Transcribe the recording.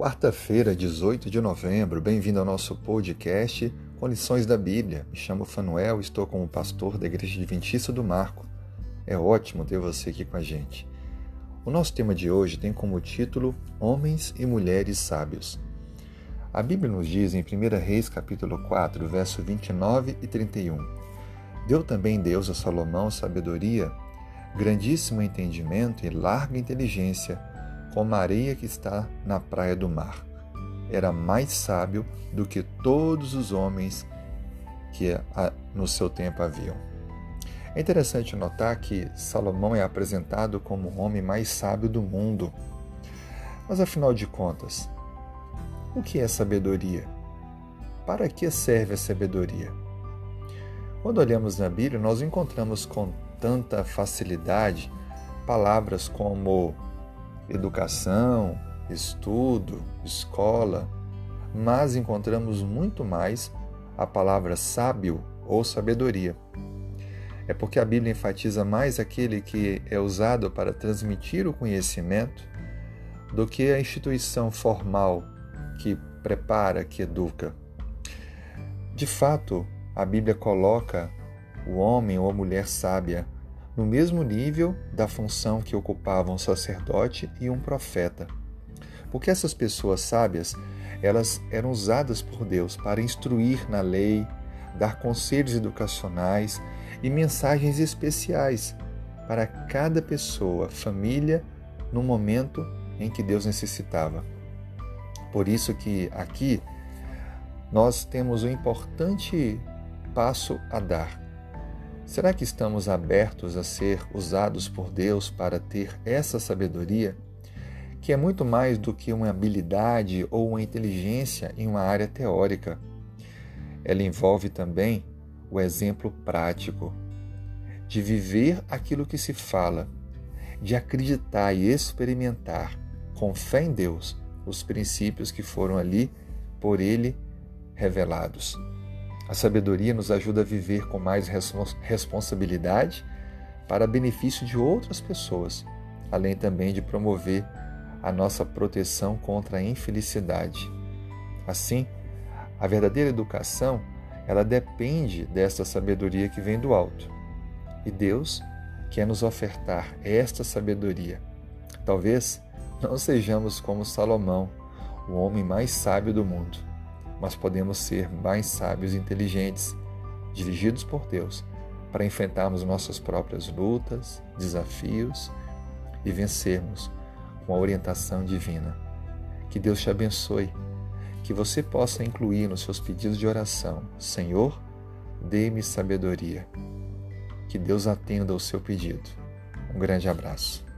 Quarta-feira, 18 de novembro, bem-vindo ao nosso podcast com lições da Bíblia. Me chamo Fanuel, estou como pastor da Igreja Adventista do Marco. É ótimo ter você aqui com a gente. O nosso tema de hoje tem como título Homens e Mulheres Sábios. A Bíblia nos diz em 1 Reis capítulo 4, verso 29 e 31. Deu também Deus a Salomão sabedoria, grandíssimo entendimento e larga inteligência, como a areia que está na praia do mar. Era mais sábio do que todos os homens que no seu tempo haviam. É interessante notar que Salomão é apresentado como o homem mais sábio do mundo. Mas afinal de contas, o que é sabedoria? Para que serve a sabedoria? Quando olhamos na Bíblia, nós encontramos com tanta facilidade palavras como educação, estudo, escola, mas encontramos muito mais a palavra sábio ou sabedoria. É porque a Bíblia enfatiza mais aquele que é usado para transmitir o conhecimento do que a instituição formal que prepara, que educa. De fato, a Bíblia coloca o homem ou a mulher sábia no mesmo nível da função que ocupavam um sacerdote e um profeta. Porque essas pessoas sábias, elas eram usadas por Deus para instruir na lei, dar conselhos educacionais e mensagens especiais para cada pessoa, família, no momento em que Deus necessitava. Por isso que aqui nós temos um importante passo a dar Será que estamos abertos a ser usados por Deus para ter essa sabedoria, que é muito mais do que uma habilidade ou uma inteligência em uma área teórica? Ela envolve também o exemplo prático de viver aquilo que se fala, de acreditar e experimentar com fé em Deus os princípios que foram ali por Ele revelados. A sabedoria nos ajuda a viver com mais responsabilidade para benefício de outras pessoas, além também de promover a nossa proteção contra a infelicidade. Assim, a verdadeira educação, ela depende desta sabedoria que vem do alto. E Deus quer nos ofertar esta sabedoria. Talvez não sejamos como Salomão, o homem mais sábio do mundo mas podemos ser mais sábios e inteligentes, dirigidos por Deus, para enfrentarmos nossas próprias lutas, desafios e vencermos com a orientação divina. Que Deus te abençoe, que você possa incluir nos seus pedidos de oração: Senhor, dê-me sabedoria. Que Deus atenda ao seu pedido. Um grande abraço.